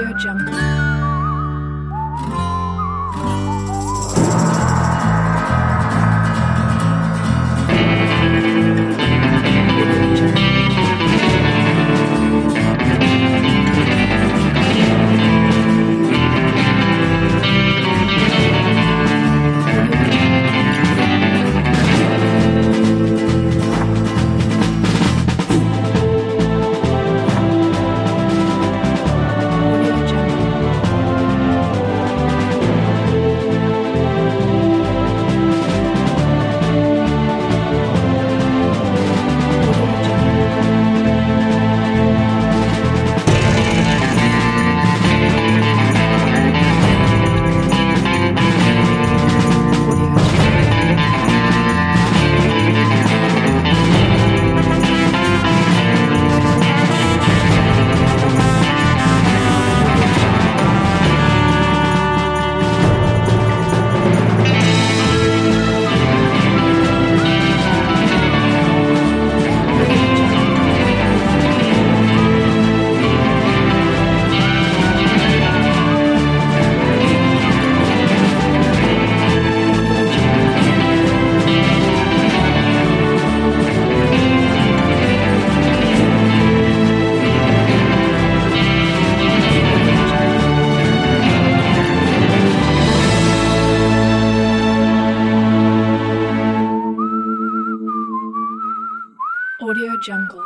Audio Jungle. Audio Jungle.